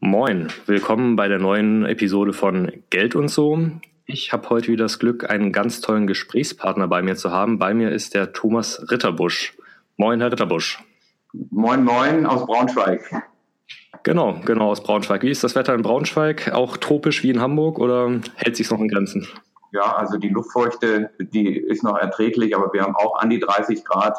Moin, willkommen bei der neuen Episode von Geld und so. Ich habe heute wieder das Glück, einen ganz tollen Gesprächspartner bei mir zu haben. Bei mir ist der Thomas Ritterbusch. Moin, Herr Ritterbusch. Moin, moin aus Braunschweig. Genau, genau aus Braunschweig. Wie ist das Wetter in Braunschweig? Auch tropisch wie in Hamburg oder hält sich noch in Grenzen? Ja, also die Luftfeuchte, die ist noch erträglich, aber wir haben auch an die 30 Grad.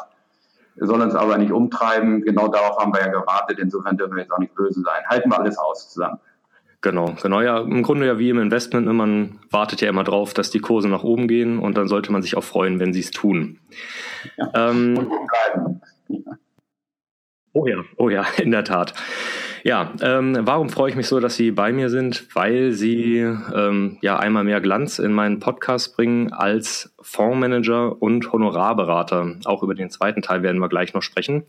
Wir sollen uns aber nicht umtreiben. Genau darauf haben wir ja gewartet. Insofern dürfen wir jetzt auch nicht böse sein. Halten wir alles aus zusammen. Genau, genau. Ja, im Grunde ja wie im Investment. Ne, man wartet ja immer drauf, dass die Kurse nach oben gehen und dann sollte man sich auch freuen, wenn sie es tun. Ja. Ähm, und bleiben. Oh ja, oh ja, in der Tat. Ja, ähm, warum freue ich mich so, dass Sie bei mir sind? Weil Sie ähm, ja einmal mehr Glanz in meinen Podcast bringen als Fondsmanager und Honorarberater. Auch über den zweiten Teil werden wir gleich noch sprechen.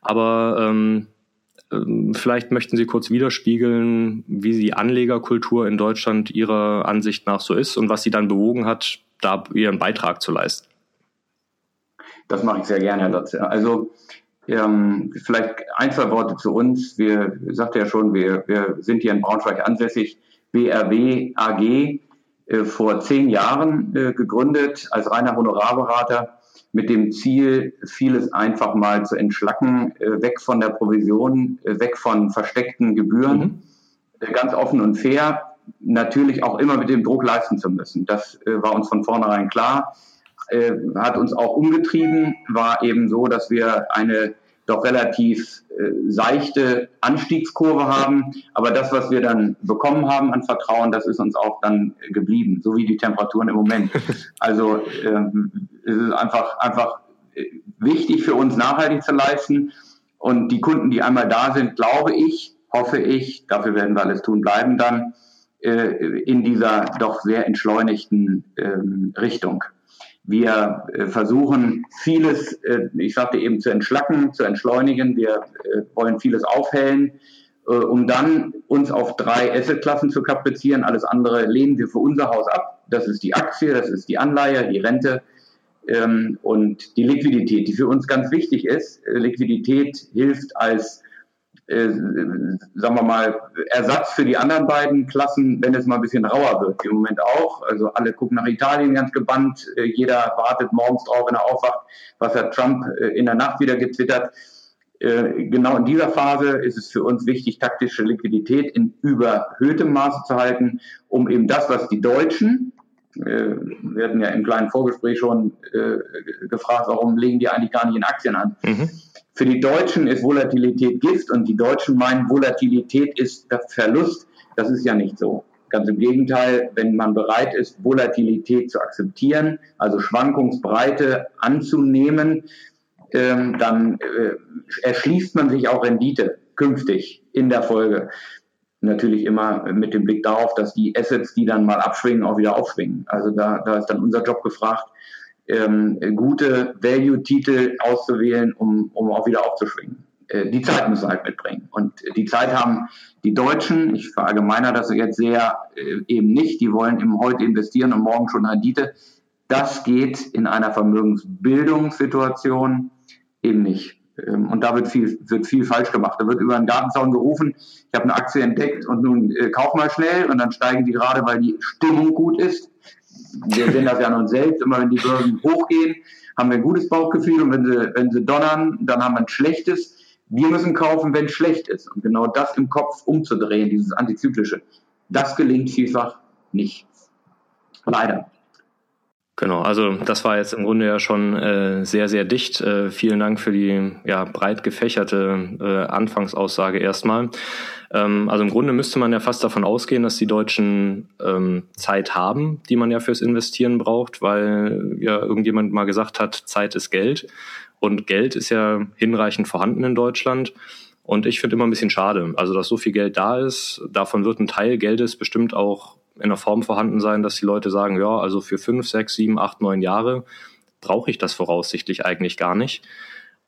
Aber ähm, ähm vielleicht möchten Sie kurz widerspiegeln, wie die Anlegerkultur in Deutschland Ihrer Ansicht nach so ist und was Sie dann bewogen hat, da Ihren Beitrag zu leisten. Das mache ich sehr gerne, Herr Lotze. Also ähm, vielleicht ein, zwei Worte zu uns. Wir sagte ja schon, wir, wir sind hier in Braunschweig ansässig. BRW AG äh, vor zehn Jahren äh, gegründet als reiner Honorarberater mit dem Ziel, vieles einfach mal zu entschlacken, äh, weg von der Provision, äh, weg von versteckten Gebühren, mhm. Äh, ganz offen und fair, natürlich auch immer mit dem Druck leisten zu müssen. Das äh, war uns von vornherein klar äh, hat uns auch umgetrieben, war eben so, dass wir eine doch relativ äh, seichte Anstiegskurve haben. Aber das, was wir dann bekommen haben an Vertrauen, das ist uns auch dann geblieben, so wie die Temperaturen im Moment. Also ähm, es ist einfach, einfach äh, wichtig für uns, nachhaltig zu leisten. Und die Kunden, die einmal da sind, glaube ich, hoffe ich, dafür werden wir alles tun, bleiben dann äh, in dieser doch sehr entschleunigten ähm, Richtung. Wir äh, versuchen vieles, äh, ich sagte eben, zu entschlacken, zu entschleunigen. Wir äh, wollen vieles aufhellen, um dann uns auf drei Assetklassen zu kaprizieren. Alles andere lehnen wir für unser Haus ab. Das ist die Aktie, das ist die Anleihe, die Rente ähm, und die Liquidität, die für uns ganz wichtig ist. Liquidität hilft als äh, sagen wir mal, Ersatz für die anderen beiden Klassen, wenn es mal ein bisschen rauer wird. Im Moment auch. Also alle gucken nach Italien ganz gebannt. Äh, jeder wartet morgens drauf, wenn er aufwacht, was hat Trump äh, in der Nacht wieder getwittert. Äh, genau in dieser Phase ist es für uns wichtig, taktische Liquidität in überhöhtem Maße zu halten, um eben das, was die Deutschen, äh, wir hatten ja im kleinen Vorgespräch schon äh, gefragt, warum legen die eigentlich gar nicht in Aktien an? Mhm für die Deutschen ist Volatilität Gift und die Deutschen meinen, Volatilität ist Verlust. Das ist ja nicht so. Ganz im Gegenteil, wenn man bereit ist, Volatilität zu akzeptieren, also Schwankungsbreite anzunehmen, ähm, dann äh, erschließt man sich auch Rendite künftig in der Folge. Natürlich immer mit dem Blick darauf, dass die Assets, die dann mal abschwingen, auch wieder aufschwingen. Also da, da ist dann unser Job gefragt, ähm, gute Value-Titel auszuwählen, um, um auch wieder aufzuschwingen. Äh, die Zeit müssen halt mitbringen. Und die Zeit haben die Deutschen, ich verallgemeiner das jetzt sehr, äh, eben nicht. Die wollen eben heute investieren und morgen schon Rendite. Das geht in einer Vermögensbildungssituation eben nicht. Ähm, und da wird viel, wird viel falsch gemacht. Da wird über einen Gartenzaun gerufen, ich habe eine Aktie entdeckt und nun äh, kauf mal schnell und dann steigen die gerade, weil die Stimmung gut ist wir sehen das ja an uns selbst, immer wenn die Börsen hochgehen, haben wir ein gutes Bauchgefühl und wenn sie, wenn sie donnern, dann haben wir ein schlechtes. Wir müssen kaufen, wenn es schlecht ist. Und genau das im Kopf umzudrehen, dieses Antizyklische, das gelingt vielfach nicht. Leider. Genau, also das war jetzt im Grunde ja schon äh, sehr, sehr dicht. Äh, vielen Dank für die ja, breit gefächerte äh, Anfangsaussage erstmal. Ähm, also im Grunde müsste man ja fast davon ausgehen, dass die Deutschen ähm, Zeit haben, die man ja fürs Investieren braucht, weil ja irgendjemand mal gesagt hat, Zeit ist Geld. Und Geld ist ja hinreichend vorhanden in Deutschland. Und ich finde immer ein bisschen schade, also dass so viel Geld da ist. Davon wird ein Teil Geldes bestimmt auch in der Form vorhanden sein, dass die Leute sagen, ja, also für fünf, sechs, sieben, acht, neun Jahre brauche ich das voraussichtlich eigentlich gar nicht.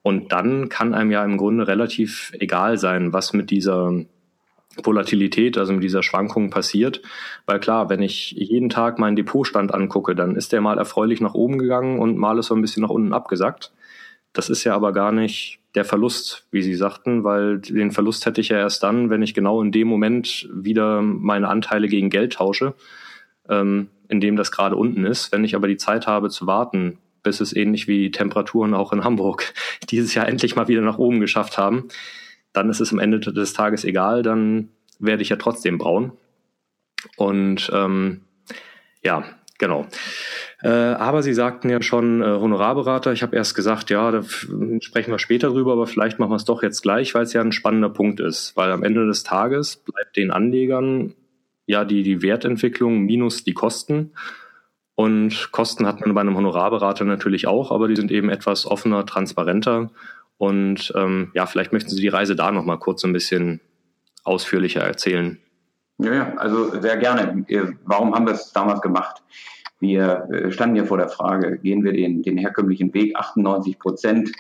Und dann kann einem ja im Grunde relativ egal sein, was mit dieser Volatilität, also mit dieser Schwankung passiert. Weil klar, wenn ich jeden Tag meinen Depotstand angucke, dann ist der mal erfreulich nach oben gegangen und mal ist so ein bisschen nach unten abgesackt. Das ist ja aber gar nicht der Verlust, wie Sie sagten, weil den Verlust hätte ich ja erst dann, wenn ich genau in dem Moment wieder meine Anteile gegen Geld tausche, ähm, in dem das gerade unten ist. Wenn ich aber die Zeit habe zu warten, bis es ähnlich wie Temperaturen auch in Hamburg dieses Jahr endlich mal wieder nach oben geschafft haben, dann ist es am Ende des Tages egal, dann werde ich ja trotzdem braun. Und ähm, ja, genau. Äh, aber Sie sagten ja schon äh, Honorarberater. Ich habe erst gesagt, ja, da sprechen wir später drüber, aber vielleicht machen wir es doch jetzt gleich, weil es ja ein spannender Punkt ist. Weil am Ende des Tages bleibt den Anlegern ja die, die Wertentwicklung minus die Kosten. Und Kosten hat man bei einem Honorarberater natürlich auch, aber die sind eben etwas offener, transparenter. Und ähm, ja, vielleicht möchten Sie die Reise da nochmal kurz ein bisschen ausführlicher erzählen. Ja, ja, also sehr gerne. Warum haben wir es damals gemacht? Wir äh, standen ja vor der Frage, gehen wir den, den herkömmlichen Weg? 98 Prozent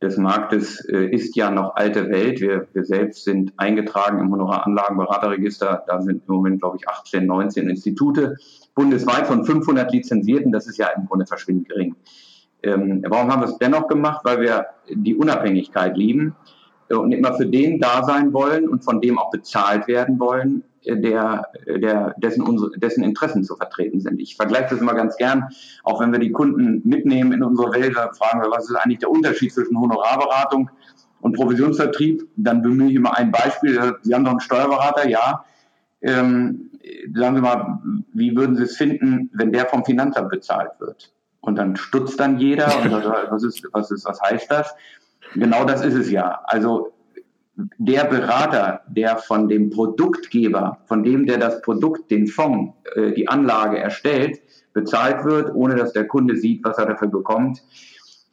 des Marktes äh, ist ja noch alte Welt. Wir, wir selbst sind eingetragen im Honoraranlagenberaterregister. Da sind im Moment, glaube ich, 18, 19 Institute bundesweit von 500 Lizenzierten. Das ist ja im Grunde verschwindend gering. Ähm, warum haben wir es dennoch gemacht? Weil wir die Unabhängigkeit lieben und immer für den da sein wollen und von dem auch bezahlt werden wollen, der, der, dessen, unsere, dessen Interessen zu vertreten sind. Ich vergleiche das immer ganz gern, auch wenn wir die Kunden mitnehmen in unsere Welt, da fragen wir, was ist eigentlich der Unterschied zwischen Honorarberatung und Provisionsvertrieb, dann bemühe ich immer ein Beispiel. Sie haben doch einen Steuerberater, ja. Ähm, sagen Sie mal, wie würden Sie es finden, wenn der vom Finanzamt bezahlt wird? Und dann stutzt dann jeder und sagt, was ist, was ist, was heißt das? Genau das ist es ja. Also der Berater, der von dem Produktgeber, von dem, der das Produkt, den Fonds, äh, die Anlage erstellt, bezahlt wird, ohne dass der Kunde sieht, was er dafür bekommt,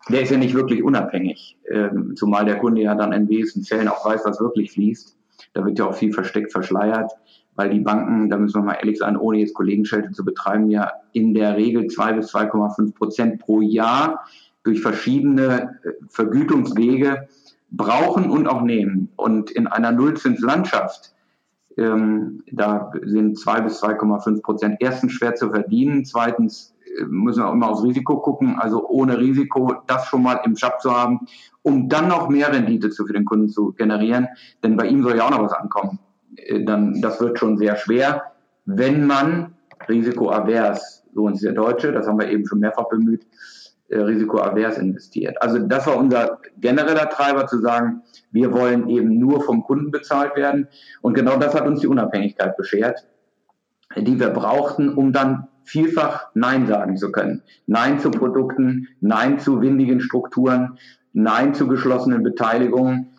der ist ja nicht wirklich unabhängig. Ähm, zumal der Kunde ja dann in wesentlichen Fällen auch weiß, was wirklich fließt. Da wird ja auch viel versteckt, verschleiert, weil die Banken, da müssen wir mal ehrlich sein, ohne jetzt Kollegenschelte zu betreiben, ja in der Regel zwei bis 2,5 Prozent pro Jahr durch verschiedene äh, Vergütungswege brauchen und auch nehmen. Und in einer Nullzinslandschaft, ähm, da sind zwei bis 2,5 Prozent erstens schwer zu verdienen, zweitens äh, müssen wir immer aufs Risiko gucken, also ohne Risiko das schon mal im Shop zu haben, um dann noch mehr Rendite zu, für den Kunden zu generieren, denn bei ihm soll ja auch noch was ankommen. Äh, dann, das wird schon sehr schwer, wenn man risikoavers, so uns der Deutsche, das haben wir eben schon mehrfach bemüht, äh, risikoavers investiert. Also das war unser genereller Treiber zu sagen, wir wollen eben nur vom Kunden bezahlt werden. Und genau das hat uns die Unabhängigkeit beschert, die wir brauchten, um dann vielfach Nein sagen zu können. Nein zu Produkten, Nein zu windigen Strukturen, Nein zu geschlossenen Beteiligungen.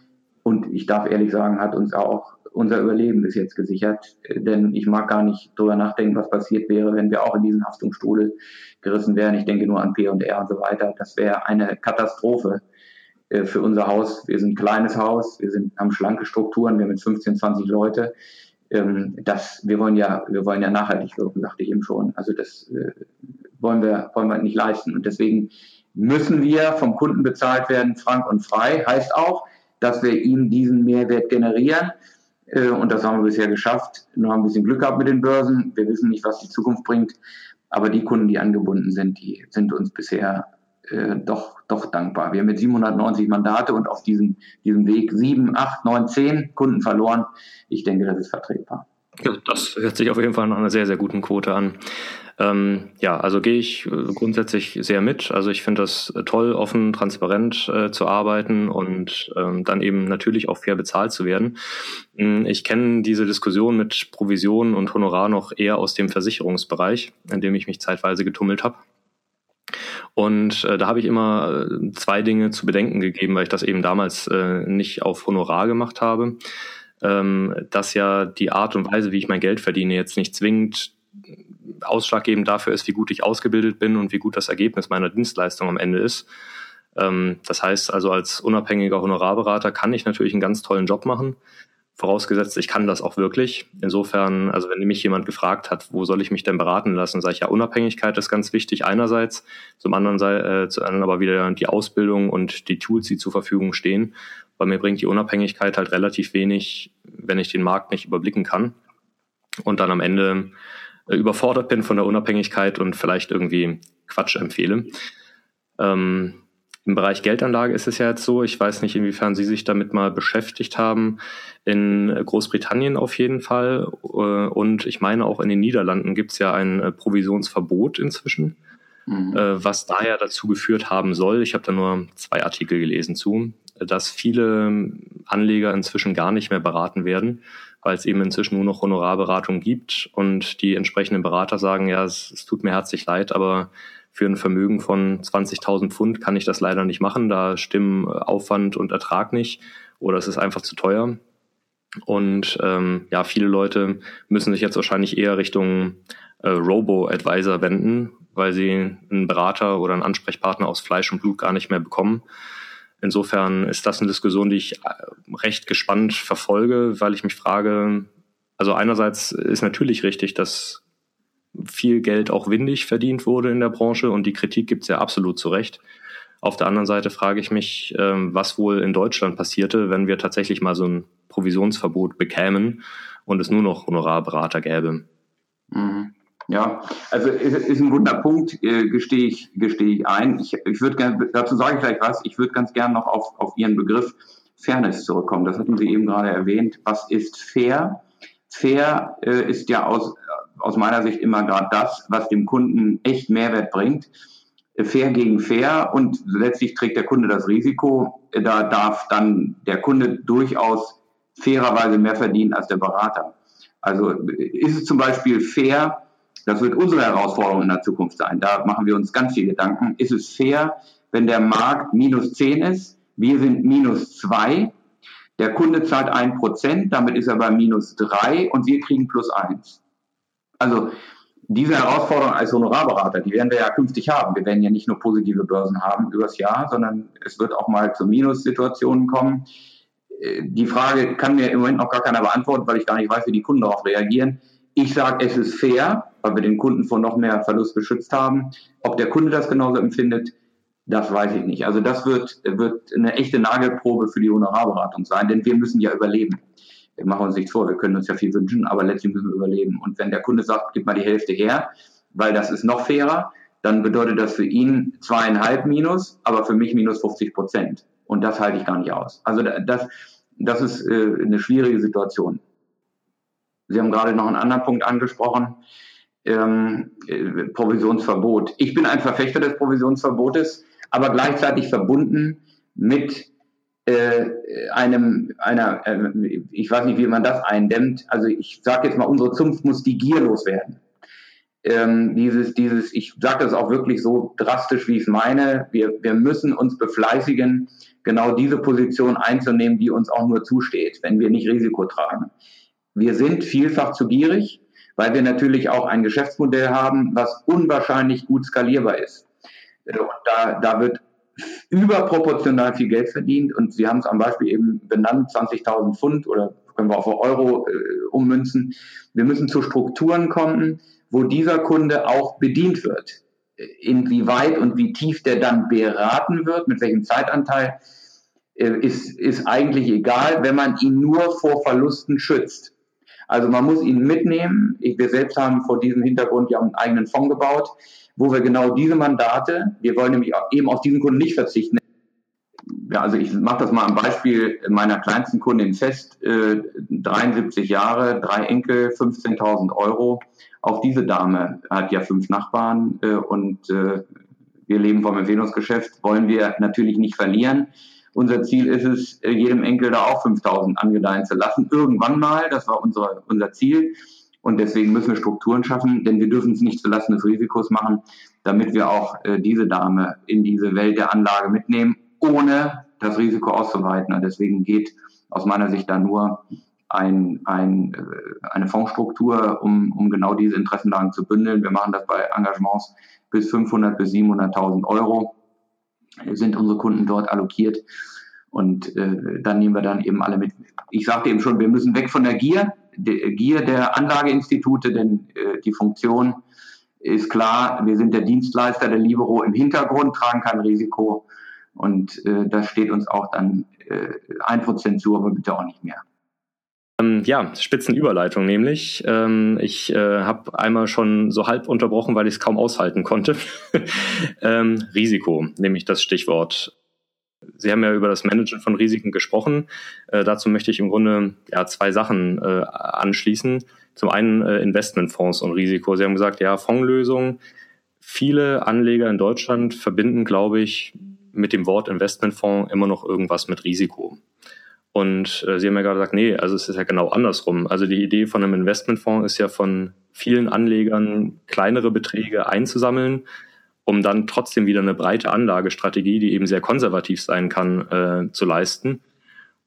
Und ich darf ehrlich sagen, hat uns auch unser Überleben bis jetzt gesichert. Denn ich mag gar nicht drüber nachdenken, was passiert wäre, wenn wir auch in diesen Haftungsstrudel gerissen wären. Ich denke nur an P&R und so weiter. Das wäre eine Katastrophe äh, für unser Haus. Wir sind ein kleines Haus, wir sind, haben schlanke Strukturen, wir haben jetzt 15, 20 Leute. Ähm, das, wir wollen ja, wir wollen ja nachhaltig wirken, sagte ich eben schon. Also das äh, wollen wir, wollen wir nicht leisten. Und deswegen müssen wir vom Kunden bezahlt werden, frank und frei. Heißt auch, dass wir ihm diesen Mehrwert generieren. Äh, und das haben wir bisher geschafft. Nur haben ein bisschen Glück gehabt mit den Börsen. Wir wissen nicht, was die Zukunft bringt. Aber die Kunden, die angebunden sind, die sind uns bisher äh, doch, doch dankbar. Wir haben mit 790 Mandate und auf diesem, diesem Weg sieben, acht, neun, zehn Kunden verloren. Ich denke, das ist vertretbar. Ja, das hört sich auf jeden Fall nach einer sehr, sehr guten Quote an. Ähm, ja, also gehe ich äh, grundsätzlich sehr mit. Also ich finde das toll, offen, transparent äh, zu arbeiten und ähm, dann eben natürlich auch fair bezahlt zu werden. Hm, ich kenne diese Diskussion mit Provision und Honorar noch eher aus dem Versicherungsbereich, in dem ich mich zeitweise getummelt habe. Und äh, da habe ich immer äh, zwei Dinge zu bedenken gegeben, weil ich das eben damals äh, nicht auf Honorar gemacht habe. Ähm, dass ja die Art und Weise, wie ich mein Geld verdiene, jetzt nicht zwingend ausschlaggebend dafür ist, wie gut ich ausgebildet bin und wie gut das Ergebnis meiner Dienstleistung am Ende ist. Ähm, das heißt also, als unabhängiger Honorarberater kann ich natürlich einen ganz tollen Job machen. Vorausgesetzt, ich kann das auch wirklich. Insofern, also wenn mich jemand gefragt hat, wo soll ich mich denn beraten lassen, sage ich ja, Unabhängigkeit ist ganz wichtig einerseits, zum anderen äh, zu anderen aber wieder die Ausbildung und die Tools, die zur Verfügung stehen. Weil mir bringt die Unabhängigkeit halt relativ wenig, wenn ich den Markt nicht überblicken kann und dann am Ende überfordert bin von der Unabhängigkeit und vielleicht irgendwie Quatsch empfehle. Ähm, Im Bereich Geldanlage ist es ja jetzt so, ich weiß nicht, inwiefern Sie sich damit mal beschäftigt haben. In Großbritannien auf jeden Fall äh, und ich meine auch in den Niederlanden gibt es ja ein äh, Provisionsverbot inzwischen, mhm. Äh, was daher dazu geführt haben soll. Ich habe da nur zwei Artikel gelesen zu, dass viele Anleger inzwischen gar nicht mehr beraten werden, weil es eben inzwischen nur noch Honorarberatung gibt und die entsprechenden Berater sagen, ja, es, es tut mir herzlich leid, aber für ein Vermögen von 20.000 Pfund kann ich das leider nicht machen. Da stimmen Aufwand und Ertrag nicht oder es ist einfach zu teuer. Und ähm, ja, viele Leute müssen sich jetzt wahrscheinlich eher Richtung äh, Robo-Advisor wenden, weil sie einen Berater oder einen Ansprechpartner aus Fleisch und Blut gar nicht mehr bekommen. Insofern ist das eine Diskussion, die ich äh, recht gespannt verfolge, weil ich mich frage, also einerseits ist natürlich richtig, dass viel Geld auch windig verdient wurde in der Branche und die Kritik gibt es ja absolut zu Recht. Auf der anderen Seite frage ich mich, ähm, was wohl in Deutschland passierte, wenn wir tatsächlich mal so ein Provisionsverbot bekämen und es nur noch Honorarberater gäbe. Mhm. Ja, also ist, ist ein wunder Punkt, äh, gestehe ich, gestehe ich ein. Ich, ich würde gerne, dazu sage ich gleich was, ich würde ganz gerne noch auf, auf Ihren Begriff Fairness zurückkommen. Das hatten Sie eben gerade erwähnt. Was ist fair? Fair äh, ist ja aus, aus meiner Sicht immer gerade das, was dem Kunden echt Mehrwert bringt. Fair gegen fair und letztlich trägt der Kunde das Risiko. Da darf dann der Kunde durchaus fairerweise mehr verdienen als der Berater. Also ist es zum Beispiel fair, das wird unsere Herausforderung in der Zukunft sein, da machen wir uns ganz viel Gedanken, ist es fair, wenn der Markt minus 10 ist, wir sind minus 2, der Kunde zahlt 1%, damit ist er bei minus 3 und wir kriegen plus 1. Also diese Herausforderung als Honorarberater, die werden wir ja künftig haben. Wir werden ja nicht nur positive Börsen haben übers Jahr, sondern es wird auch mal zu Minussituationen kommen. Äh, die Frage kann mir im Moment noch gar keiner beantworten, weil ich gar nicht weiß, wie die Kunden darauf reagieren. Ich sage, es ist fair, weil wir den Kunden vor noch mehr Verlust geschützt haben. Ob der Kunde das genauso empfindet, das weiß ich nicht. Also das wird, wird eine echte Nagelprobe für die Honorarberatung sein, denn wir müssen ja überleben wir machen uns nichts vor, wir können uns ja viel wünschen, aber letztlich müssen wir überleben. Und wenn der Kunde sagt, gib mal die Hälfte her, weil das ist noch fairer, dann bedeutet das für ihn zweieinhalb minus, aber für mich minus 50 Prozent. Und das halte ich gar nicht aus. Also das, das ist äh, eine schwierige Situation. Sie haben gerade noch einen anderen Punkt angesprochen, ähm, äh, Provisionsverbot. Ich bin ein Verfechter des Provisionsverbotes, aber gleichzeitig verbunden mit äh, einem, einer, äh, ich weiß nicht, wie man das eindämmt. Also ich sage jetzt mal, unsere Zunft muss die Gier loswerden. Ähm, dieses, dieses, ich sage das auch wirklich so drastisch, wie ich es meine. Wir, wir müssen uns befleißigen, genau diese Position einzunehmen, die uns auch nur zusteht, wenn wir nicht Risiko tragen. Wir sind vielfach zu gierig, weil wir natürlich auch ein Geschäftsmodell haben, was unwahrscheinlich gut skalierbar ist. Und da, da wird überproportional viel Geld verdient und Sie haben es am Beispiel eben benannt, 20.000 Pfund oder können wir auf Euro äh, ummünzen. Wir müssen zu Strukturen kommen, wo dieser Kunde auch bedient wird. Inwieweit und wie tief der dann beraten wird, mit welchem Zeitanteil, äh, ist, ist eigentlich egal, wenn man ihn nur vor Verlusten schützt. Also man muss ihn mitnehmen. Wir selbst haben vor diesem Hintergrund ja einen eigenen Fonds gebaut wo wir genau diese Mandate, wir wollen nämlich eben auf diesen Kunden nicht verzichten. Ja, also ich mache das mal am Beispiel meiner kleinsten Kundin fest, äh, 73 Jahre, drei Enkel, 15.000 Euro. Auch diese Dame hat ja fünf Nachbarn äh, und äh, wir leben vom Empfehlungsgeschäft, wollen wir natürlich nicht verlieren. Unser Ziel ist es, äh, jedem Enkel da auch 5000 angedeihen zu lassen. Irgendwann mal, das war unser, unser Ziel. Und deswegen müssen wir Strukturen schaffen, denn wir dürfen es nicht zulasten des Risikos machen, damit wir auch äh, diese Dame in diese Welt der Anlage mitnehmen, ohne das Risiko auszuweiten. Und deswegen geht aus meiner Sicht da nur ein, ein, äh, eine Fondsstruktur, um, um genau diese Interessenlagen zu bündeln. Wir machen das bei Engagements bis 500 bis 700.000 Euro sind unsere Kunden dort allokiert. Und äh, dann nehmen wir dann eben alle mit. Ich sagte eben schon, wir müssen weg von der Gier der Gier der Anlageinstitute, denn äh, die Funktion ist klar, wir sind der Dienstleister der Libero im Hintergrund, tragen kein Risiko und äh, das steht uns auch dann äh, ein Prozent zu, aber bitte auch nicht mehr. Ähm, ja, Spitzenüberleitung nämlich. Ähm, ich äh, habe einmal schon so halb unterbrochen, weil ich es kaum aushalten konnte. ähm, Risiko, nämlich das Stichwort. Sie haben ja über das Managen von Risiken gesprochen. Äh, dazu möchte ich im Grunde ja, zwei Sachen äh, anschließen. Zum einen äh, Investmentfonds und Risiko. Sie haben gesagt, ja, Fondslösungen. Viele Anleger in Deutschland verbinden, glaube ich, mit dem Wort Investmentfonds immer noch irgendwas mit Risiko. Und äh, Sie haben ja gerade gesagt, nee, also es ist ja genau andersrum. Also die Idee von einem Investmentfonds ist ja von vielen Anlegern kleinere Beträge einzusammeln, um dann trotzdem wieder eine breite Anlagestrategie, die eben sehr konservativ sein kann, äh, zu leisten.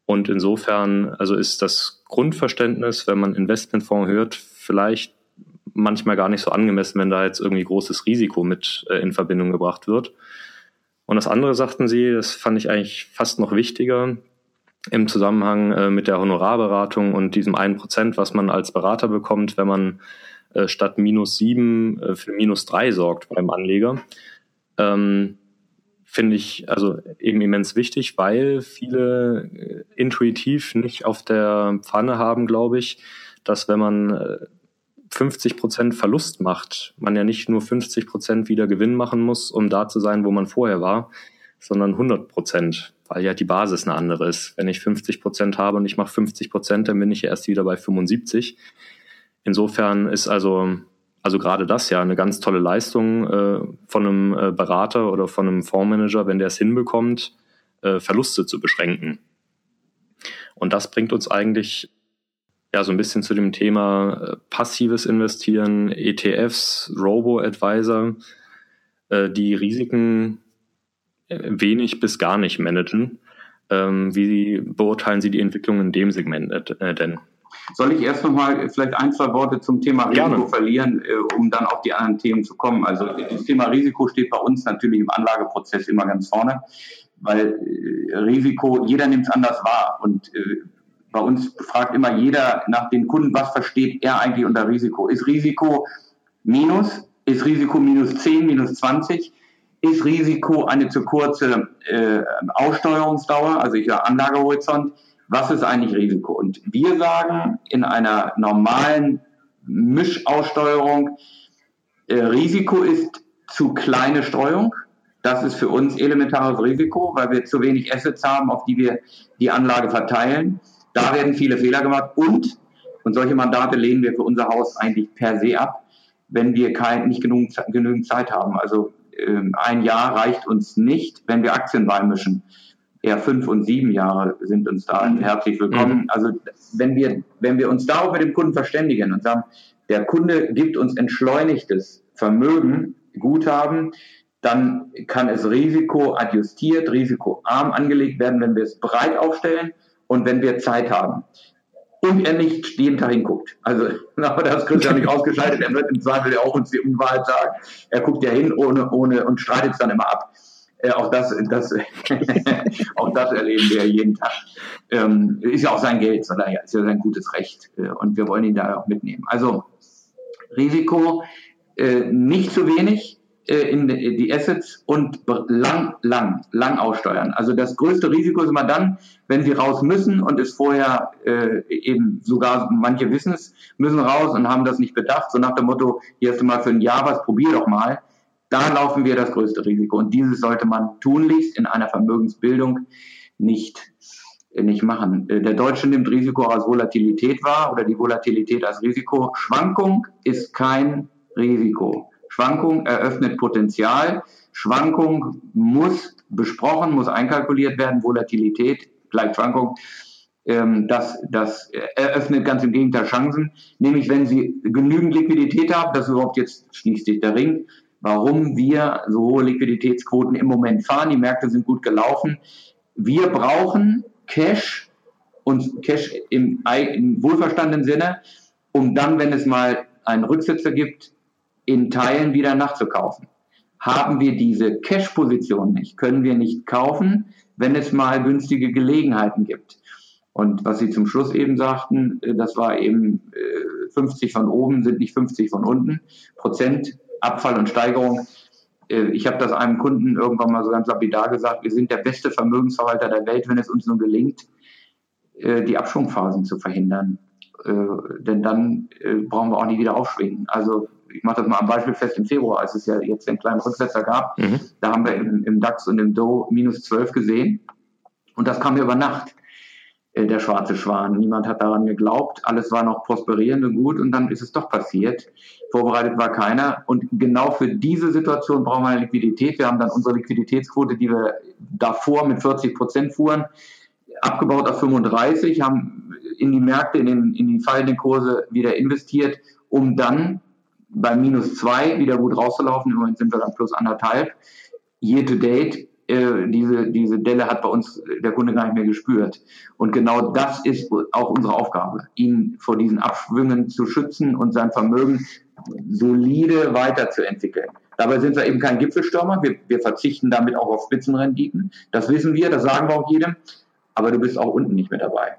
Und insofern, also ist das Grundverständnis, wenn man Investmentfonds hört, vielleicht manchmal gar nicht so angemessen, wenn da jetzt irgendwie großes Risiko mit äh, in Verbindung gebracht wird. Und das andere sagten sie, das fand ich eigentlich fast noch wichtiger, im Zusammenhang äh, mit der Honorarberatung und diesem einen Prozent, was man als Berater bekommt, wenn man äh, statt minus sieben äh, für minus drei sorgt beim Anleger. Ähm, Finde ich also eben immens wichtig, weil viele äh, intuitiv nicht auf der Pfanne haben, glaube ich, dass wenn man 50 äh, Prozent Verlust macht, man ja nicht nur 50 Prozent wieder Gewinn machen muss, um da zu sein, wo man vorher war, sondern 100 Prozent weil ja die Basis eine andere ist. Wenn ich 50 Prozent habe und ich mache 50 Prozent, dann bin ich ja erst wieder bei 75. Insofern ist also, also gerade das ja eine ganz tolle Leistung äh, von einem äh, Berater oder von einem Fondsmanager, wenn der es hinbekommt, äh, Verluste zu beschränken. Und das bringt uns eigentlich ja so ein bisschen zu dem Thema äh, passives Investieren, ETFs, Robo-Advisor, äh, die Risiken wenig bis gar nicht managen. Ähm, wie beurteilen Sie die Entwicklung in dem Segment äh, denn? Soll ich erst nochmal vielleicht ein, zwei Worte zum Thema Risiko Gerne. verlieren, äh, um dann auf die anderen Themen zu kommen? Also das Thema Risiko steht bei uns natürlich im Anlageprozess immer ganz vorne, weil äh, Risiko, jeder nimmt es anders wahr und äh, bei uns fragt immer jeder nach den Kunden, was versteht er eigentlich unter Risiko? Ist Risiko minus? Ist Risiko minus 10, minus 20? Ist Risiko eine zu kurze äh, Aussteuerungsdauer, also ich Anlagehorizont. Was ist eigentlich Risiko? Und wir sagen in einer normalen Mischaussteuerung, äh, Risiko ist zu kleine Streuung. Das ist für uns elementares Risiko, weil wir zu wenig Assets haben, auf die wir die Anlage verteilen. Da werden viele Fehler gemacht und, und solche Mandate lehnen wir für unser Haus eigentlich per se ab, wenn wir kein, nicht genug, genügend Zeit haben. Also ein Jahr reicht uns nicht, wenn wir Aktien beimischen. Eher fünf und sieben Jahre sind uns da mhm. herzlich willkommen. Mhm. Also wenn wir, wenn wir uns darauf mit dem Kunden verständigen und sagen, der Kunde gibt uns entschleunigtes Vermögen, Guthaben, dann kann es risikoadjustiert, risikoarm angelegt werden, wenn wir es breit aufstellen und wenn wir Zeit haben und er nicht jeden Tag hinguckt. Also, aber das Christian nicht ausgeschaltet, er wird im Zweifel ja auch uns die Unwahrheit sagen. Er guckt ja hin ohne, ohne und streitet es dann immer ab. Äh, auch das, das, auch das erleben wir jeden Tag. Ähm, ist ja auch sein Geld, sondern ja, ist ja sein gutes Recht. Äh, und wir wollen ihn da auch mitnehmen. Also, Risiko, äh, nicht zu wenig, in die Assets und lang, lang, lang aussteuern. Also das größte Risiko ist immer dann, wenn sie raus müssen und es vorher äh, eben sogar, manche wissen es, müssen raus und haben das nicht bedacht, so nach dem Motto, hier hast du mal für ein Jahr was, probier doch mal. Da laufen wir das größte Risiko. Und dieses sollte man tunlichst in einer Vermögensbildung nicht äh, nicht machen. Äh, der Deutsche nimmt Risiko als Volatilität wahr oder die Volatilität als Risiko. Schwankung ist kein Risiko. Schwankung eröffnet Potenzial. Schwankung muss besprochen, muss einkalkuliert werden. Volatilität gleich Schwankung. Ähm, das, das eröffnet ganz im Gegenteil Chancen. Nämlich, wenn Sie genügend Liquidität haben, das ist überhaupt jetzt schließt sich der Ring, warum wir so hohe Liquiditätsquoten im Moment fahren. Die Märkte sind gut gelaufen. Wir brauchen Cash und Cash im, im wohlverstandenen Sinne, um dann, wenn es mal einen Rücksetzer gibt, in Teilen wieder nachzukaufen. Haben wir diese Cash-Position nicht, können wir nicht kaufen, wenn es mal günstige Gelegenheiten gibt. Und was Sie zum Schluss eben sagten, äh, das war eben 50 äh, von oben sind nicht 50 von unten. Prozent Abfall und Steigerung. Äh, ich habe das einem Kunden irgendwann mal so ganz lapidar gesagt, wir sind der beste Vermögensverwalter der Welt, wenn es uns nun gelingt, die Abschwungphasen zu verhindern. Denn dann brauchen wir auch nie wieder aufschwingen. Also ich mache das mal am Beispiel fest im Februar, als es ja jetzt den kleinen Rücksetzer gab. Mhm. Da haben wir im, im DAX und im Dow minus 12 gesehen. Und das kam ja über Nacht äh, der schwarze Schwan. Niemand hat daran geglaubt. Alles war noch prosperierend und gut und dann ist es doch passiert. Vorbereitet war keiner. Und genau für diese Situation brauchen wir eine Liquidität. Wir haben dann unsere Liquiditätsquote, die wir davor mit 40 Prozent fuhren, abgebaut auf 35, haben in die Märkte, in, den, in die fallenden Kurse wieder investiert, um dann bei minus zwei wieder gut rauszulaufen. Im Moment sind wir dann plus anderthalb. Year to date äh, diese, diese Delle hat bei uns der Kunde gar nicht mehr gespürt. Und genau das ist auch unsere Aufgabe, ihn vor diesen Abschwüngen zu schützen und sein Vermögen solide weiterzuentwickeln. Dabei sind wir eben kein Gipfelstürmer. Wir, wir verzichten damit auch auf Spitzenrenditen. Das wissen wir, das sagen wir auch jedem. Aber du bist auch unten nicht mehr dabei.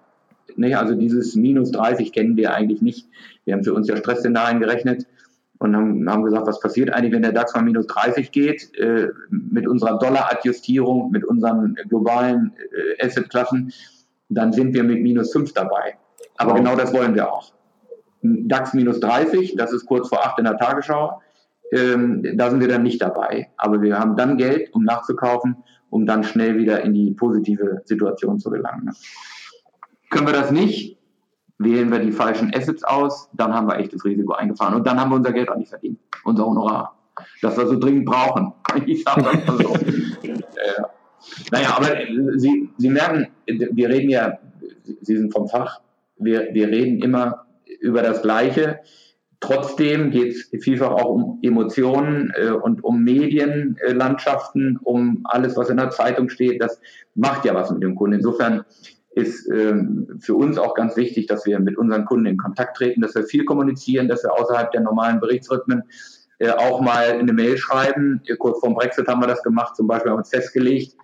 Also dieses minus 30 kennen wir eigentlich nicht. Wir haben für uns ja Stressszenarien gerechnet und haben, haben gesagt, was passiert eigentlich, wenn der DAX mal minus 30 geht, äh, mit unserer Dollar-Adjustierung, mit unseren globalen äh, Assetklassen, dann sind wir mit minus 5 dabei. Aber genau das wollen wir auch. DAX minus 30, das ist kurz vor 8 in der Tagesschau, ähm, da sind wir dann nicht dabei. Aber wir haben dann Geld, um nachzukaufen, um dann schnell wieder in die positive Situation zu gelangen. Können wir das nicht, wählen wir die falschen Assets aus, dann haben wir echtes Risiko eingefahren. Und dann haben wir unser Geld auch nicht verdient, unser Honorar, das wir so dringend brauchen. Ich sage das mal so. äh, naja, aber Sie, Sie merken, wir reden ja, Sie sind vom Fach, wir, wir reden immer über das Gleiche. Trotzdem geht es vielfach auch um Emotionen äh, und um Medienlandschaften, um alles, was in der Zeitung steht. Das macht ja was mit dem Kunden. Insofern ist ähm, für uns auch ganz wichtig, dass wir mit unseren Kunden in Kontakt treten, dass wir viel kommunizieren, dass wir außerhalb der normalen Berichtsrhythmen äh, auch mal eine Mail schreiben. Kurz vorm Brexit haben wir das gemacht, zum Beispiel haben wir uns festgelegt,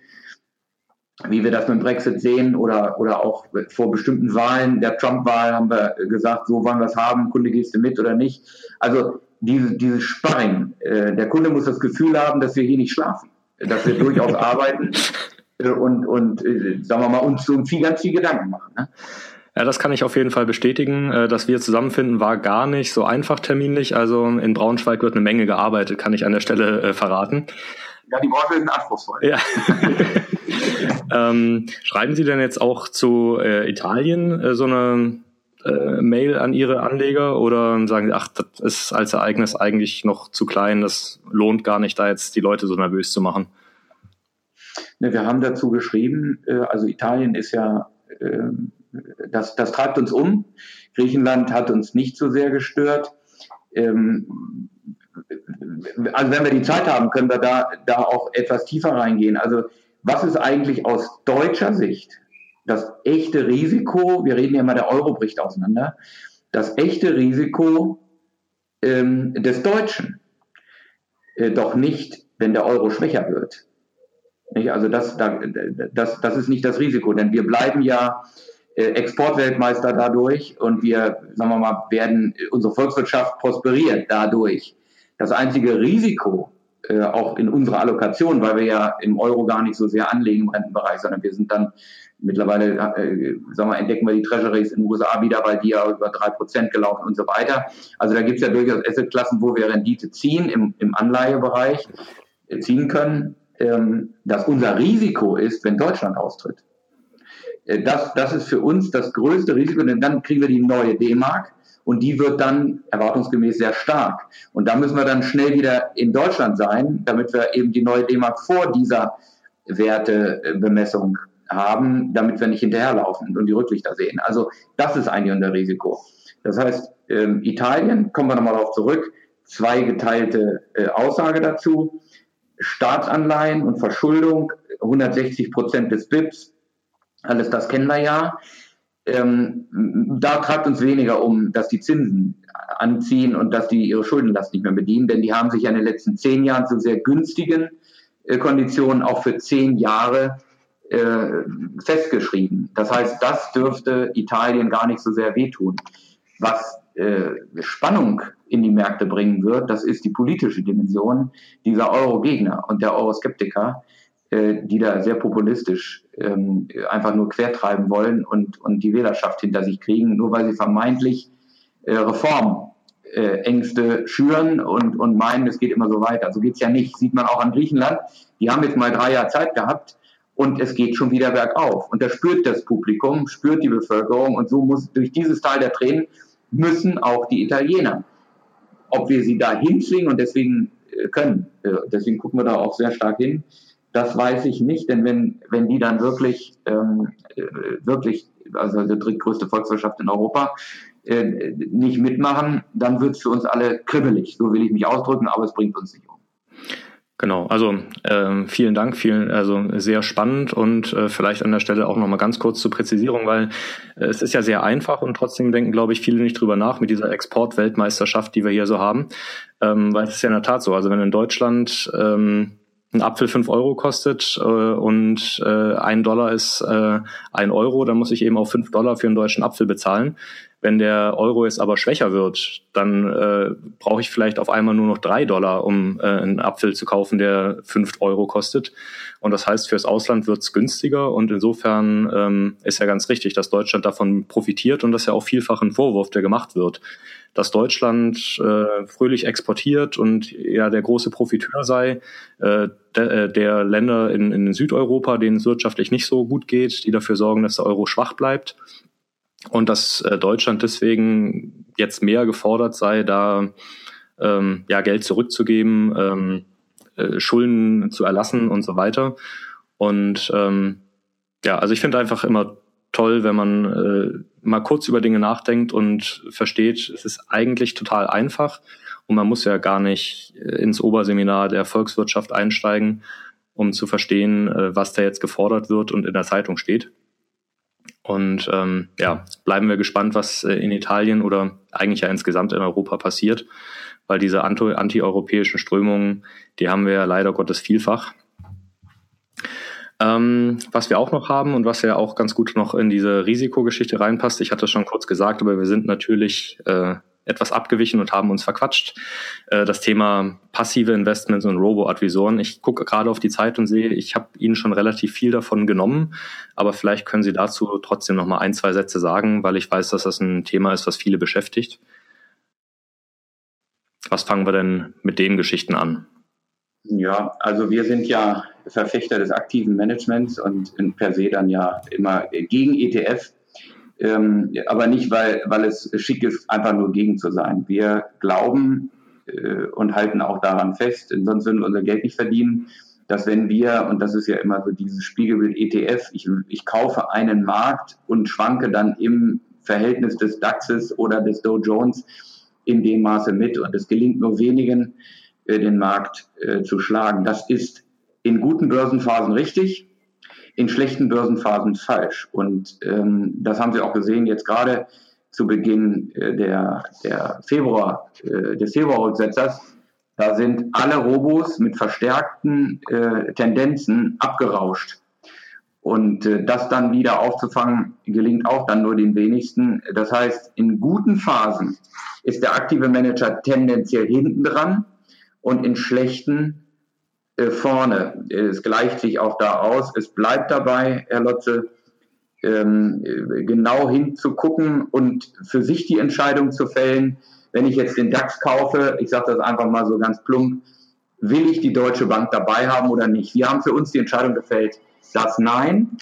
wie wir das mit dem Brexit sehen oder, oder auch vor bestimmten Wahlen, der Trump-Wahl haben wir gesagt, so wollen wir es haben, Kunde gehst du mit oder nicht. Also diese, dieses Sparring, äh, der Kunde muss das Gefühl haben, dass wir hier nicht schlafen, dass wir durchaus arbeiten äh, und, und äh, sagen wir mal, uns so viel, ganz viel Gedanken machen. Ne? Ja, das kann ich auf jeden Fall bestätigen. Äh, dass wir zusammenfinden, war gar nicht so einfach terminlich. Also in Braunschweig wird eine Menge gearbeitet, kann ich an der Stelle äh, verraten. Ja, die Branche ist anspruchsvoll. Ja. ähm, schreiben Sie denn jetzt auch zu äh, Italien äh, so eine äh, Mail an Ihre Anleger oder sagen Sie, ach, das ist als Ereignis eigentlich noch zu klein, das lohnt gar nicht, da jetzt die Leute so nervös zu machen? Ne, wir haben dazu geschrieben, äh, also Italien ist ja, äh, das, das treibt uns um. Griechenland hat uns nicht so sehr gestört. Ähm, also wenn wir die Zeit haben, können wir da, da auch etwas tiefer reingehen. Also was ist eigentlich aus deutscher Sicht das echte Risiko? Wir reden ja immer, der Euro bricht auseinander. Das echte Risiko ähm, des Deutschen. Äh, doch nicht, wenn der Euro schwächer wird. Nicht? Also das, das, das ist nicht das Risiko, denn wir bleiben ja äh, Exportweltmeister dadurch und wir, sagen wir mal, werden, unsere Volkswirtschaft prosperiert dadurch. Das einzige Risiko, äh, auch in unserer Allokation, weil wir ja im Euro gar nicht so sehr anlegen im Rentenbereich, sondern wir sind dann mittlerweile, äh, sagen wir, entdecken wir die Treasuries in den USA wieder, weil die ja über drei Prozent gelaufen und so weiter. Also da gibt es ja durchaus Assetklassen, wo wir Rendite ziehen im, im Anleihebereich, äh, ziehen können ähm, dass unser Risiko ist, wenn Deutschland austritt. Äh, das, das ist für uns das größte Risiko, denn dann kriegen wir die neue D-Mark und die wird dann erwartungsgemäß sehr stark. Und da müssen wir dann schnell wieder in Deutschland sein, damit wir eben die neue D-Mark vor dieser Wertebemessung haben, damit wir nicht hinterherlaufen und die Rücklichter sehen. Also das ist eigentlich unser Risiko. Das heißt, ähm, Italien, kommen wir nochmal darauf zurück, zwei geteilte äh, Aussage dazu. Staatsanleihen und Verschuldung, 160 Prozent des BIPs, alles das kennen wir ja. Ähm, da treibt uns weniger um, dass die Zinsen anziehen und dass die ihre Schuldenlast nicht mehr bedienen, denn die haben sich ja in den letzten zehn Jahren zu sehr günstigen äh, Konditionen auch für zehn Jahre äh, festgeschrieben. Das heißt, das dürfte Italien gar nicht so sehr wehtun. Was äh, Spannung in die Märkte bringen wird, das ist die politische Dimension dieser Euro-Gegner und der Euroskeptiker, äh, die da sehr populistisch ähm, einfach nur quertreiben wollen und, und die Wählerschaft hinter sich kriegen, nur weil sie vermeintlich äh, Reformängste äh, schüren und, und meinen, es geht immer so weiter. So geht's ja nicht. Sieht man auch an Griechenland. Die haben jetzt mal drei Jahre Zeit gehabt und es geht schon wieder bergauf. Und da spürt das Publikum, spürt die Bevölkerung und so muss durch dieses Tal der Tränen müssen auch die Italiener. Ob wir sie da hinzwingen und deswegen äh, können, äh, deswegen gucken wir da auch sehr stark hin, das weiß ich nicht, denn wenn, wenn die dann wirklich, ähm, äh, wirklich, also die drittgrößte Volkswirtschaft in Europa, äh, nicht mitmachen, dann wird es für uns alle kribbelig. So will ich mich ausdrücken, aber es bringt uns nicht um. Genau, also äh, vielen Dank, vielen, also sehr spannend und äh, vielleicht an der Stelle auch nochmal ganz kurz zur Präzisierung, weil äh, es ist ja sehr einfach und trotzdem denken, glaube ich, viele nicht drüber nach mit dieser Exportweltmeisterschaft, die wir hier so haben. Ähm, weil es ist ja in der Tat so, also wenn in Deutschland ähm, ein Apfel fünf Euro kostet äh, und äh, ein Dollar ist äh, ein Euro, dann muss ich eben auch fünf Dollar für einen deutschen Apfel bezahlen. Wenn der Euro jetzt aber schwächer wird, dann äh, brauche ich vielleicht auf einmal nur noch drei Dollar, um äh, einen Apfel zu kaufen, der fünf Euro kostet. Und das heißt, fürs Ausland wird es günstiger. Und insofern ähm, ist ja ganz richtig, dass Deutschland davon profitiert und das ist ja auch vielfach ein Vorwurf, der gemacht wird, dass Deutschland äh, fröhlich exportiert und ja der große Profiteur sei äh, der, äh, der Länder in, in Südeuropa, denen es wirtschaftlich nicht so gut geht, die dafür sorgen, dass der Euro schwach bleibt und dass äh, Deutschland deswegen jetzt mehr gefordert sei, da ähm, ja Geld zurückzugeben, ähm, äh, Schulden zu erlassen und so weiter. Und ähm, ja, also ich finde einfach immer toll, wenn man äh, mal kurz über Dinge nachdenkt und versteht, es ist eigentlich total einfach und man muss ja gar nicht äh, ins Oberseminar der Volkswirtschaft einsteigen, um zu verstehen, äh, was da jetzt gefordert wird und in der Zeitung steht. Und ähm, ja, bleiben wir gespannt, was äh, in Italien oder eigentlich ja insgesamt in Europa passiert, weil diese anti-europäischen Strömungen, die haben wir ja leider Gottes vielfach. Ähm, was wir auch noch haben und was ja auch ganz gut noch in diese Risikogeschichte reinpasst, ich hatte es schon kurz gesagt, aber wir sind natürlich äh, etwas abgewichen und haben uns verquatscht. Äh, das Thema passive Investments und Robo-Advisoren. Ich gucke gerade auf die Zeit und sehe, ich habe Ihnen schon relativ viel davon genommen, aber vielleicht können Sie dazu trotzdem noch mal ein, zwei Sätze sagen, weil ich weiß, dass das ein Thema ist, was viele beschäftigt. Was fangen wir denn mit den Geschichten an? Ja, also wir sind ja Verfechter des aktiven Managements und per se dann ja immer gegen ETF ähm, aber nicht, weil, weil es schick ist, einfach nur gegen zu sein. Wir glauben äh, und halten auch daran fest, sonst würden wir unser Geld nicht verdienen, dass wenn wir, und das ist ja immer so dieses Spiegelbild ETF, ich, ich kaufe einen Markt und schwanke dann im Verhältnis des DAXes oder des Dow Jones in dem Maße mit und es gelingt nur wenigen, äh, den Markt äh, zu schlagen. Das ist in guten Börsenphasen richtig, in schlechten Börsenphasen falsch. Und ähm, das haben Sie auch gesehen jetzt gerade zu Beginn äh, der, der Februar, äh, des Februarrücksetzers. Da sind alle Robos mit verstärkten äh, Tendenzen abgerauscht. Und äh, das dann wieder aufzufangen, gelingt auch dann nur den wenigsten. Das heißt, in guten Phasen ist der aktive Manager tendenziell hinten dran und in schlechten äh, vorne. Es gleicht sich auch da aus. Es bleibt dabei, Herr Lotze, ähm, genau hinzugucken und für sich die Entscheidung zu fällen, wenn ich jetzt den DAX kaufe, ich sage das einfach mal so ganz plump, will ich die Deutsche Bank dabei haben oder nicht? Wir haben für uns die Entscheidung gefällt, das Nein,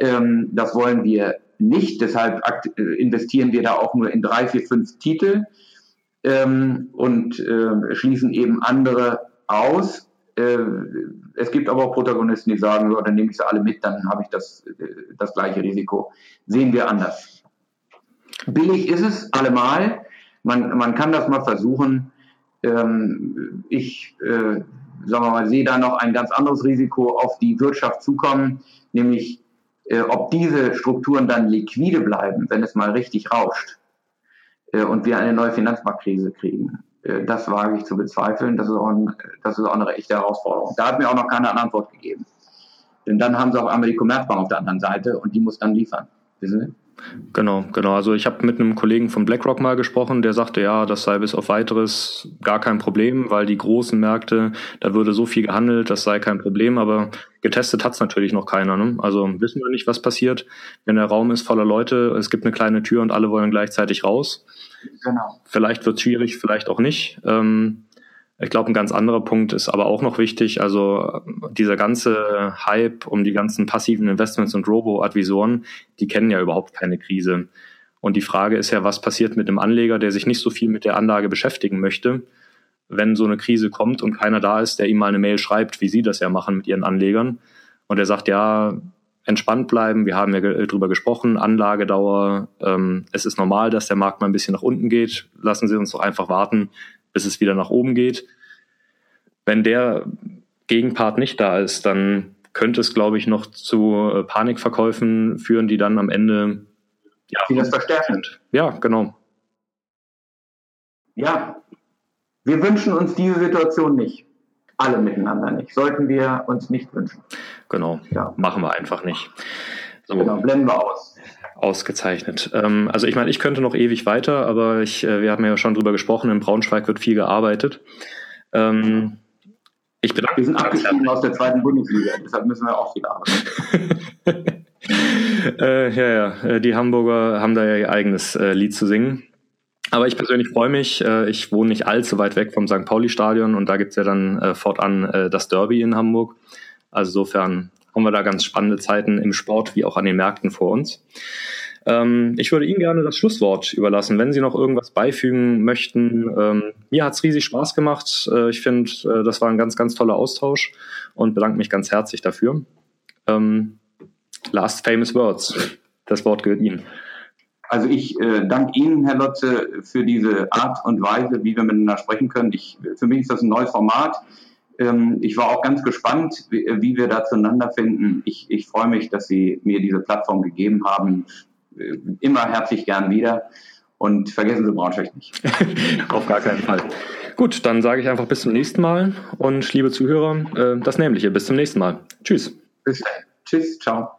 ähm, das wollen wir nicht. Deshalb äh, investieren wir da auch nur in drei, vier, fünf Titel ähm, und äh, schließen eben andere aus. Äh, es gibt aber auch Protagonisten, die sagen, ja, dann nehme ich sie alle mit, dann habe ich das, äh, das gleiche Risiko. Sehen wir anders. Billig ist es allemal. Man, man kann das mal versuchen. Ähm, ich äh, sagen wir mal, sehe da noch ein ganz anderes Risiko auf die Wirtschaft zukommen, nämlich äh, ob diese Strukturen dann liquide bleiben, wenn es mal richtig rauscht und wir eine neue Finanzmarktkrise kriegen. Äh, das wage ich zu bezweifeln. Das ist, auch ein, das ist auch eine echte Herausforderung. Da hat mir auch noch keiner eine Antwort gegeben. Denn dann haben sie auch einmal die Commerzbank auf der anderen Seite und die muss dann liefern. Wissen Sie? Genau, genau. Also ich habe mit einem Kollegen von BlackRock mal gesprochen, der sagte, ja, das sei bis auf weiteres gar kein Problem, weil die großen Märkte, da würde so viel gehandelt, das sei kein Problem, aber getestet hat's natürlich noch keiner. Ne? Also wissen wir nicht, was passiert, wenn der Raum ist voller Leute, es gibt eine kleine Tür und alle wollen gleichzeitig raus. Genau. Vielleicht wird schwierig, vielleicht auch nicht. Ähm, ich glaube, ein ganz anderer Punkt ist aber auch noch wichtig. Also dieser ganze Hype um die ganzen passiven Investments und Robo-Advisoren, die kennen ja überhaupt keine Krise. Und die Frage ist ja, was passiert mit einem Anleger, der sich nicht so viel mit der Anlage beschäftigen möchte, wenn so eine Krise kommt und keiner da ist, der ihm mal eine Mail schreibt, wie Sie das ja machen mit Ihren Anlegern. Und er sagt, ja, entspannt bleiben, wir haben ja drüber gesprochen, Anlagedauer, ähm, es ist normal, dass der Markt mal ein bisschen nach unten geht, lassen Sie uns doch einfach warten, bis es wieder nach oben geht. Wenn der Gegenpart nicht da ist, dann könnte es, glaube ich, noch zu äh, Panikverkäufen führen, die dann am Ende ja, die das verstärken. Ja, genau. Ja, wir wünschen uns diese Situation nicht. Alle miteinander nicht. Sollten wir uns nicht wünschen. Genau. Ja. Machen wir einfach nicht. So. Genau, blenden wir aus. Ausgezeichnet. Ähm, also ich meine, ich könnte noch ewig weiter, aber ich, äh, wir haben ja schon drüber gesprochen, in Braunschweig wird viel gearbeitet. Ähm, ich bedanke Wir sind abgestiegen aus der zweiten Bundesliga, deshalb müssen wir auch viel arbeiten. äh, ja, ja, äh, die Hamburger haben da ja ihr eigenes äh, Lied zu singen. Aber ich persönlich freue mich. Äh, ich wohne nicht allzu weit weg vom St. Pauli-Stadion und da gibt's ja dann äh, fortan äh, das Derby in Hamburg. Also insofern haben wir da ganz spannende Zeiten im Sport wie auch an den Märkten vor uns. Ähm, ich würde Ihnen gerne das Schlusswort überlassen, wenn Sie noch irgendwas beifügen möchten. Ähm, mir hat's riesig Spaß gemacht. Äh, ich finde, äh, das war ein ganz, ganz toller Austausch und bedanke mich ganz herzlich dafür. Ähm, last famous words. Das Wort gehört Ihnen. Also ich äh, danke Ihnen, Herr Lotze, für diese Art und Weise, wie wir miteinander sprechen können. Ich, für mich ist das ein neues Format. Ähm, ich war auch ganz gespannt, wie, wie wir da zueinander finden. Ich, ich freue mich, dass Sie mir diese Plattform gegeben haben. Äh, immer herzlich gern wieder. Und vergessen Sie Braunschweig nicht. Auf gar keinen Fall. Gut, dann sage ich einfach bis zum nächsten Mal. Und liebe Zuhörer, äh, das Nämliche. Bis zum nächsten Mal. Tschüss. Bis dann. Tschüss. Ciao.